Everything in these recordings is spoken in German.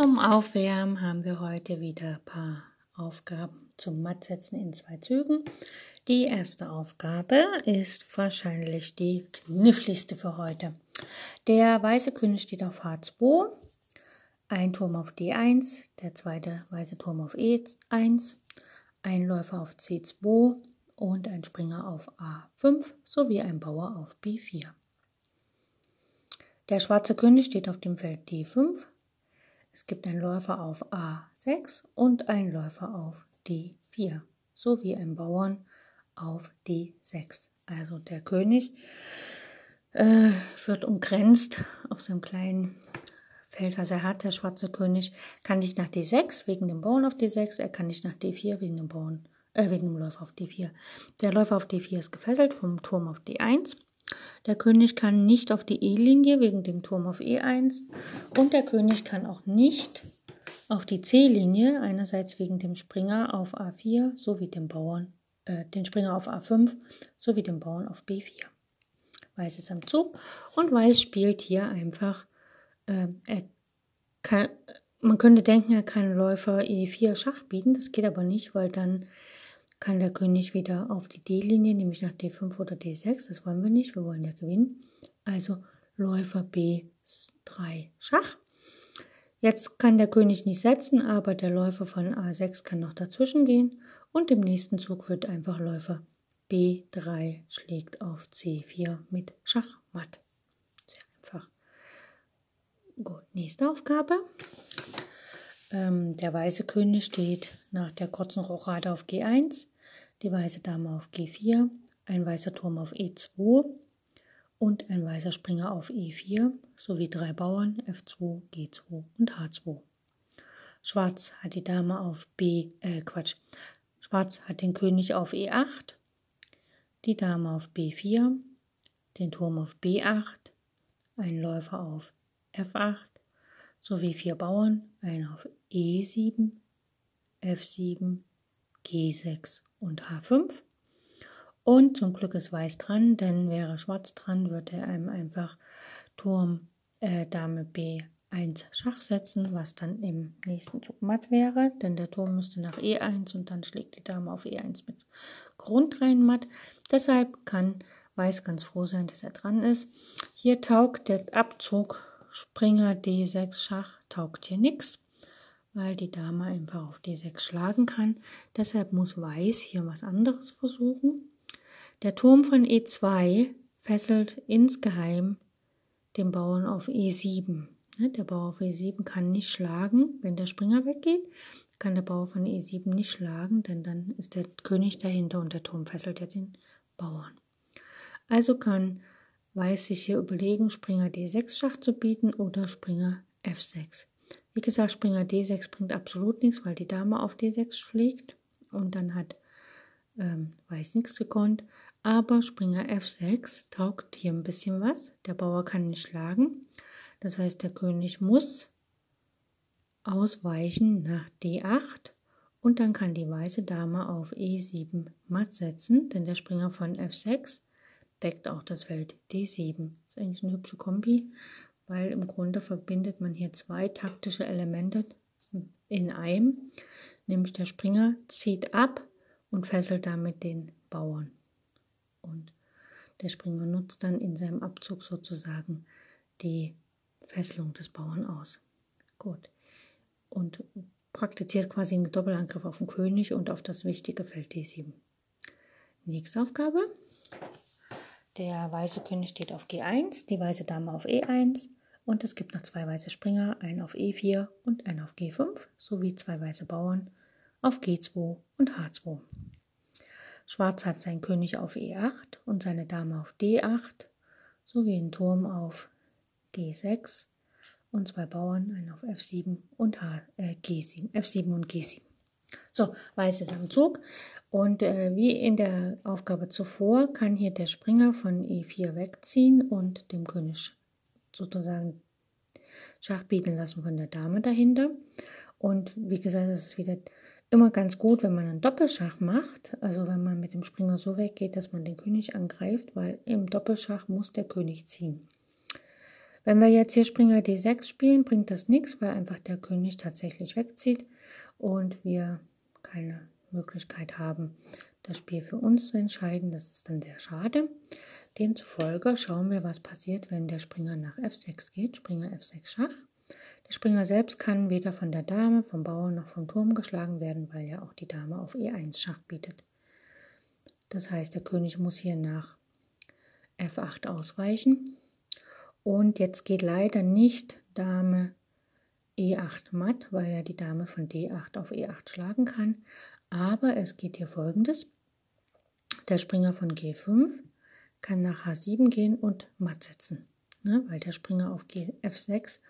Zum Aufwärmen haben wir heute wieder ein paar Aufgaben zum Mattsetzen in zwei Zügen. Die erste Aufgabe ist wahrscheinlich die kniffligste für heute. Der weiße König steht auf H2, ein Turm auf D1, der zweite weiße Turm auf E1, ein Läufer auf C2 und ein Springer auf A5 sowie ein Bauer auf B4. Der schwarze König steht auf dem Feld D5, es gibt einen Läufer auf A6 und einen Läufer auf D4 sowie einen Bauern auf D6. Also der König äh, wird umgrenzt auf seinem kleinen Feld, was er hat. Der schwarze König kann nicht nach D6 wegen dem Bauern auf D6, er kann nicht nach D4 wegen dem Bauern, äh, wegen dem Läufer auf D4. Der Läufer auf D4 ist gefesselt vom Turm auf D1 der König kann nicht auf die E-Linie wegen dem Turm auf E1 und der König kann auch nicht auf die C-Linie, einerseits wegen dem Springer auf A4 sowie dem Bauern, äh, den Springer auf A5 sowie dem Bauern auf B4. Weiß ist am Zug und Weiß spielt hier einfach, äh, er kann, man könnte denken, er kann Läufer E4 Schach bieten, das geht aber nicht, weil dann kann der König wieder auf die D-Linie, nämlich nach D5 oder D6. Das wollen wir nicht, wir wollen ja gewinnen. Also Läufer B3 Schach. Jetzt kann der König nicht setzen, aber der Läufer von A6 kann noch dazwischen gehen und im nächsten Zug wird einfach Läufer B3 schlägt auf C4 mit Schachmatt. Sehr einfach. Gut, nächste Aufgabe. Ähm, der weiße König steht nach der kurzen Rochade auf G1, die weiße Dame auf G4, ein weißer Turm auf E2 und ein weißer Springer auf E4 sowie drei Bauern F2, G2 und H2. Schwarz hat die Dame auf B, äh Quatsch, Schwarz hat den König auf E8, die Dame auf B4, den Turm auf B8, einen Läufer auf F8 sowie vier Bauern, einen auf E7, F7, G6 und H5. Und zum Glück ist Weiß dran, denn wäre Schwarz dran, würde er einem einfach Turm äh, Dame B1 Schach setzen, was dann im nächsten Zug matt wäre, denn der Turm müsste nach E1 und dann schlägt die Dame auf E1 mit Grund rein matt. Deshalb kann Weiß ganz froh sein, dass er dran ist. Hier taugt der Abzug Springer D6 Schach taugt hier nichts, weil die Dame einfach auf D6 schlagen kann. Deshalb muss Weiß hier was anderes versuchen. Der Turm von E2 fesselt insgeheim den Bauern auf E7. Ne, der Bauer auf E7 kann nicht schlagen, wenn der Springer weggeht. Kann der Bauer von E7 nicht schlagen, denn dann ist der König dahinter und der Turm fesselt ja den Bauern. Also kann Weiß sich hier überlegen, Springer D6 Schach zu bieten oder Springer F6. Wie gesagt, Springer D6 bringt absolut nichts, weil die Dame auf D6 schlägt und dann hat ähm, Weiß nichts gekonnt. Aber Springer F6 taugt hier ein bisschen was. Der Bauer kann nicht schlagen. Das heißt, der König muss ausweichen nach D8 und dann kann die weiße Dame auf E7 matt setzen, denn der Springer von F6 deckt auch das Feld D7. Das ist eigentlich eine hübsche Kombi, weil im Grunde verbindet man hier zwei taktische Elemente in einem, nämlich der Springer zieht ab und fesselt damit den Bauern. Und der Springer nutzt dann in seinem Abzug sozusagen die Fesselung des Bauern aus. Gut. Und praktiziert quasi einen Doppelangriff auf den König und auf das wichtige Feld D7. Nächste Aufgabe. Der weiße König steht auf G1, die weiße Dame auf E1 und es gibt noch zwei weiße Springer, einen auf E4 und einen auf G5 sowie zwei weiße Bauern auf G2 und H2. Schwarz hat seinen König auf E8 und seine Dame auf D8 sowie einen Turm auf D6 und zwei Bauern, einen auf F7 und H, äh, G7, F7 und G7. So, Weiß ist am Zug und äh, wie in der Aufgabe zuvor kann hier der Springer von E4 wegziehen und dem König sozusagen Schach bieten lassen von der Dame dahinter. Und wie gesagt, es ist wieder immer ganz gut, wenn man einen Doppelschach macht, also wenn man mit dem Springer so weggeht, dass man den König angreift, weil im Doppelschach muss der König ziehen. Wenn wir jetzt hier Springer D6 spielen, bringt das nichts, weil einfach der König tatsächlich wegzieht und wir keine Möglichkeit haben, das Spiel für uns zu entscheiden. Das ist dann sehr schade. Demzufolge schauen wir, was passiert, wenn der Springer nach F6 geht. Springer F6 Schach. Der Springer selbst kann weder von der Dame, vom Bauern noch vom Turm geschlagen werden, weil ja auch die Dame auf E1 Schach bietet. Das heißt, der König muss hier nach F8 ausweichen. Und jetzt geht leider nicht Dame E8 matt, weil er die Dame von D8 auf E8 schlagen kann. Aber es geht hier folgendes. Der Springer von G5 kann nach H7 gehen und matt setzen, ne, weil der Springer auf G, F6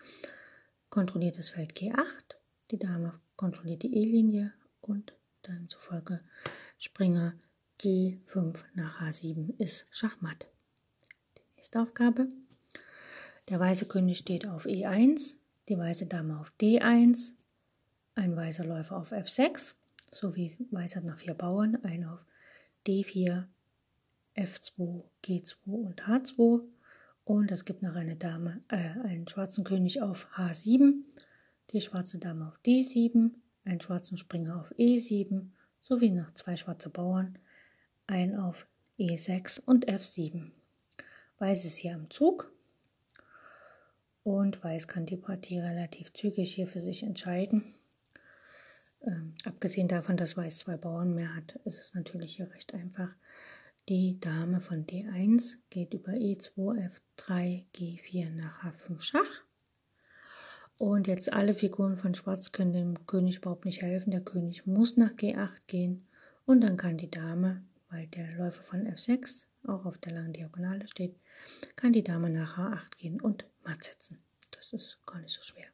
kontrolliert das Feld G8, die Dame kontrolliert die E-Linie und dann zufolge Springer G5 nach H7 ist Schachmatt. Die nächste Aufgabe. Der weiße König steht auf E1, die weiße Dame auf D1, ein weißer Läufer auf F6, sowie Weiß hat noch vier Bauern, ein auf D4, F2, G2 und H2. Und es gibt noch eine Dame, äh, einen schwarzen König auf H7, die schwarze Dame auf D7, einen schwarzen Springer auf E7, sowie noch zwei schwarze Bauern, ein auf E6 und F7. Weiß ist hier am Zug und Weiß kann die Partie relativ zügig hier für sich entscheiden. Ähm, abgesehen davon, dass Weiß zwei Bauern mehr hat, ist es natürlich hier recht einfach. Die Dame von D1 geht über E2, F3, G4 nach H5 Schach. Und jetzt alle Figuren von Schwarz können dem König überhaupt nicht helfen. Der König muss nach G8 gehen und dann kann die Dame, weil der Läufer von F6 auch auf der langen Diagonale steht, kann die Dame nach H8 gehen und matt setzen. Das ist gar nicht so schwer.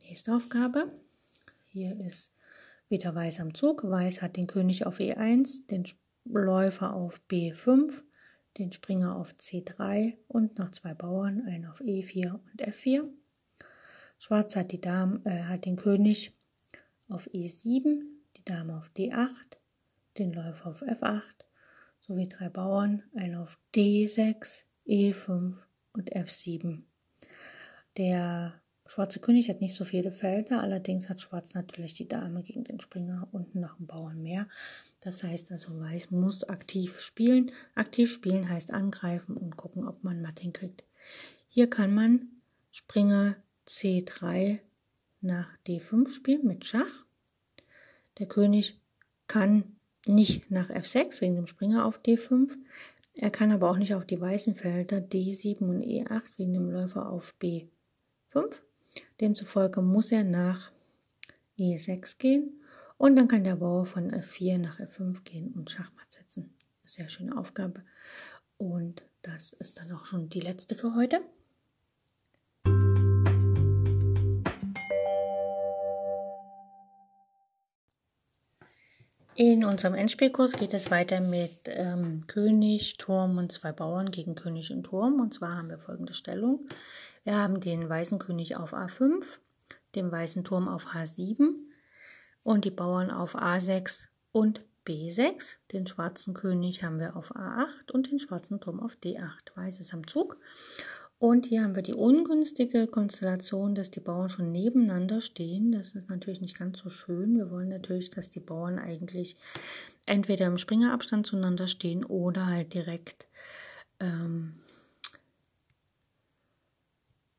Nächste Aufgabe. Hier ist wieder Weiß am Zug. Weiß hat den König auf E1, den Läufer auf B5, den Springer auf C3 und noch zwei Bauern, einen auf E4 und F4. Schwarz hat, die Dame, äh, hat den König auf E7, die Dame auf D8, den Läufer auf F8 sowie drei Bauern, einen auf D6, E5 und F7. Der Schwarze König hat nicht so viele Felder, allerdings hat Schwarz natürlich die Dame gegen den Springer und noch einen Bauern mehr. Das heißt also, Weiß muss aktiv spielen. Aktiv spielen heißt angreifen und gucken, ob man matt hinkriegt. Hier kann man Springer C3 nach D5 spielen mit Schach. Der König kann nicht nach F6 wegen dem Springer auf D5. Er kann aber auch nicht auf die weißen Felder D7 und E8 wegen dem Läufer auf B5. Demzufolge muss er nach E6 gehen und dann kann der Bauer von F4 nach F5 gehen und Schachmatt setzen. Sehr schöne Aufgabe. Und das ist dann auch schon die letzte für heute. In unserem Endspielkurs geht es weiter mit ähm, König, Turm und zwei Bauern gegen König und Turm. Und zwar haben wir folgende Stellung. Wir haben den weißen König auf A5, den weißen Turm auf H7 und die Bauern auf A6 und B6. Den schwarzen König haben wir auf A8 und den schwarzen Turm auf D8. Weiß ist am Zug. Und hier haben wir die ungünstige Konstellation, dass die Bauern schon nebeneinander stehen. Das ist natürlich nicht ganz so schön. Wir wollen natürlich, dass die Bauern eigentlich entweder im Springerabstand zueinander stehen oder halt direkt ähm,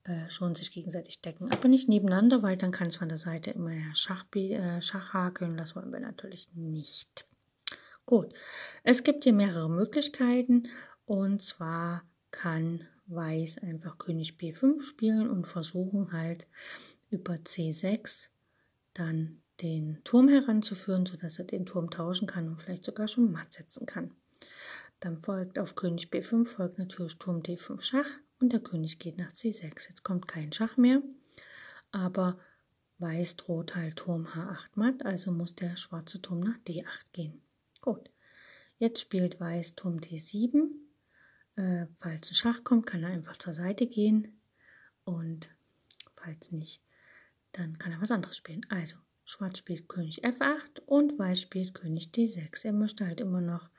äh, schon sich gegenseitig decken. Aber nicht nebeneinander, weil dann kann es von der Seite immer Schach, äh, Schach hakeln. Das wollen wir natürlich nicht. Gut, es gibt hier mehrere Möglichkeiten. Und zwar kann Weiß einfach König B5 spielen und versuchen halt über C6 dann den Turm heranzuführen, sodass er den Turm tauschen kann und vielleicht sogar schon matt setzen kann. Dann folgt auf König B5 folgt natürlich Turm D5 Schach und der König geht nach C6. Jetzt kommt kein Schach mehr, aber Weiß droht halt Turm H8 matt, also muss der schwarze Turm nach D8 gehen. Gut, jetzt spielt Weiß Turm D7. Äh, falls ein Schach kommt, kann er einfach zur Seite gehen und falls nicht, dann kann er was anderes spielen. Also Schwarz spielt König F8 und Weiß spielt König D6. Er möchte halt immer noch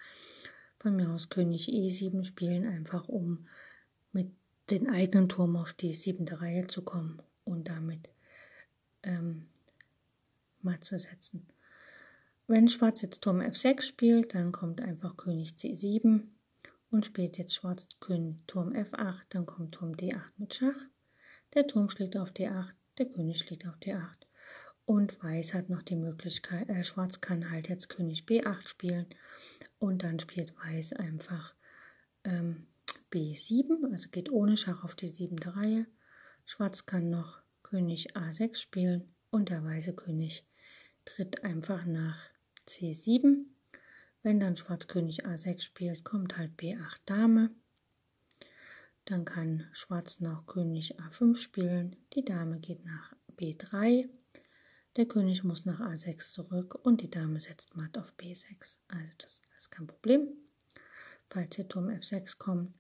von mir aus König E7 spielen, einfach um mit den eigenen Turm auf die siebente Reihe zu kommen und damit ähm, matt zu setzen. Wenn Schwarz jetzt Turm F6 spielt, dann kommt einfach König C7 und spielt jetzt Schwarz König Turm F8, dann kommt Turm D8 mit Schach. Der Turm schlägt auf D8, der König schlägt auf D8. Und Weiß hat noch die Möglichkeit, äh, Schwarz kann halt jetzt König B8 spielen und dann spielt Weiß einfach ähm, B7, also geht ohne Schach auf die siebente Reihe. Schwarz kann noch König A6 spielen und der weiße König tritt einfach nach C7. Wenn dann Schwarz König A6 spielt, kommt halt B8 Dame. Dann kann Schwarz noch König A5 spielen, die Dame geht nach B3 der König muss nach A6 zurück und die Dame setzt matt auf B6. Also das ist kein Problem, falls hier Turm F6 kommt.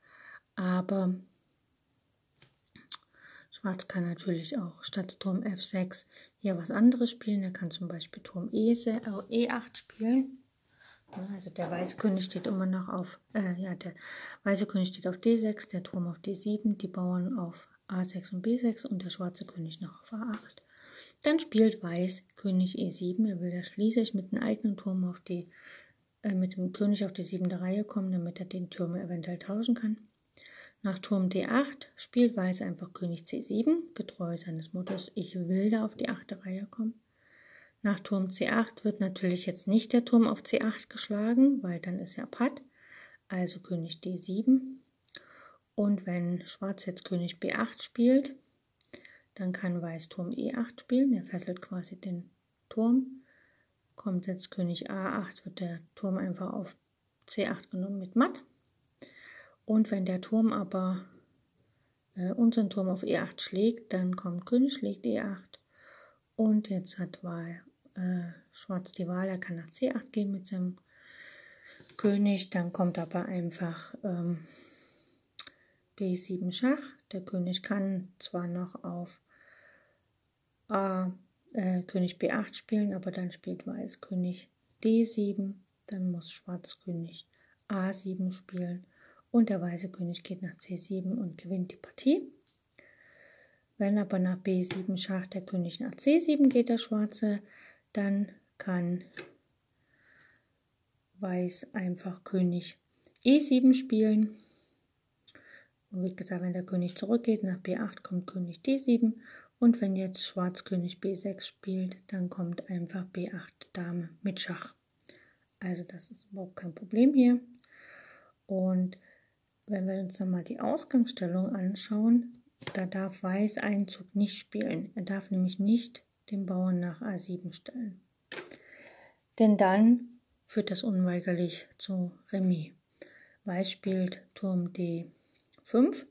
Aber Schwarz kann natürlich auch statt Turm F6 hier was anderes spielen. Er kann zum Beispiel Turm E8 e spielen. Also der weiße König steht immer noch auf, äh, ja, der weiße König steht auf D6, der Turm auf D7, die Bauern auf A6 und B6 und der schwarze König noch auf A8. Dann spielt Weiß König E7. Er will ja schließlich mit dem eigenen Turm auf die, äh, mit dem König auf die siebente Reihe kommen, damit er den Turm eventuell tauschen kann. Nach Turm D8 spielt Weiß einfach König C7, getreu seines Mottos, ich will da auf die achte Reihe kommen. Nach Turm C8 wird natürlich jetzt nicht der Turm auf C8 geschlagen, weil dann ist ja Patt, also König D7. Und wenn Schwarz jetzt König B8 spielt, dann kann Weiß Turm E8 spielen, er fesselt quasi den Turm. Kommt jetzt König A8, wird der Turm einfach auf C8 genommen mit Matt. Und wenn der Turm aber äh, unseren Turm auf E8 schlägt, dann kommt König schlägt E8. Und jetzt hat Wahl, äh, Schwarz die Wahl, er kann nach C8 gehen mit seinem König. Dann kommt aber einfach ähm, B7 Schach. Der König kann zwar noch auf A, äh, König B8 spielen, aber dann spielt Weiß König D7, dann muss Schwarz König A7 spielen und der weiße König geht nach C7 und gewinnt die Partie. Wenn aber nach B7 Schach der König nach C7 geht, der Schwarze, dann kann Weiß einfach König E7 spielen. Und wie gesagt, wenn der König zurückgeht, nach B8 kommt König D7 und wenn jetzt Schwarz König B6 spielt, dann kommt einfach B8 Dame mit Schach. Also das ist überhaupt kein Problem hier. Und wenn wir uns nochmal die Ausgangsstellung anschauen, da darf Weiß einen Zug nicht spielen. Er darf nämlich nicht den Bauern nach A7 stellen. Denn dann führt das unweigerlich zu Remis. Weiß spielt Turm D5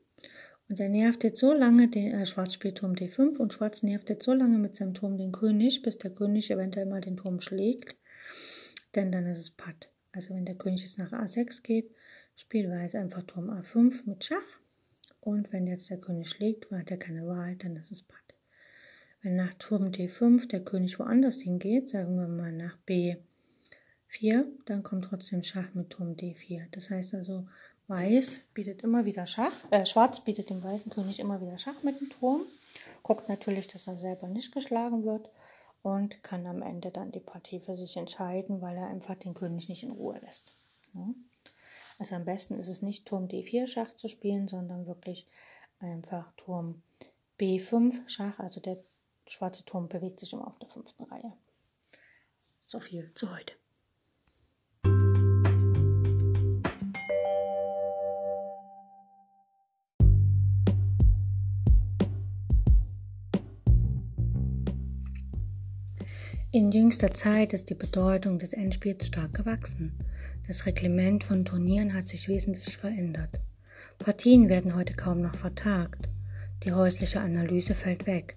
und er nervt jetzt so lange den äh, Schwarz spielt Turm D5 und Schwarz nervt jetzt so lange mit seinem Turm den König, bis der König eventuell mal den Turm schlägt. Denn dann ist es Patt. Also wenn der König jetzt nach A6 geht, spielt Weiß einfach Turm A5 mit Schach. Und wenn jetzt der König schlägt, hat er keine Wahl, dann ist es Patt. Wenn nach Turm D5 der König woanders hingeht, sagen wir mal nach B4, dann kommt trotzdem Schach mit Turm D4. Das heißt also, Weiß bietet immer wieder Schach, äh, Schwarz bietet dem weißen König immer wieder Schach mit dem Turm, guckt natürlich, dass er selber nicht geschlagen wird und kann am Ende dann die Partie für sich entscheiden, weil er einfach den König nicht in Ruhe lässt. Ja? Also am besten ist es nicht Turm D4 Schach zu spielen, sondern wirklich einfach Turm B5 Schach, also der schwarze Turm bewegt sich immer auf der fünften Reihe. So viel zu heute. In jüngster Zeit ist die Bedeutung des Endspiels stark gewachsen. Das Reglement von Turnieren hat sich wesentlich verändert. Partien werden heute kaum noch vertagt. Die häusliche Analyse fällt weg.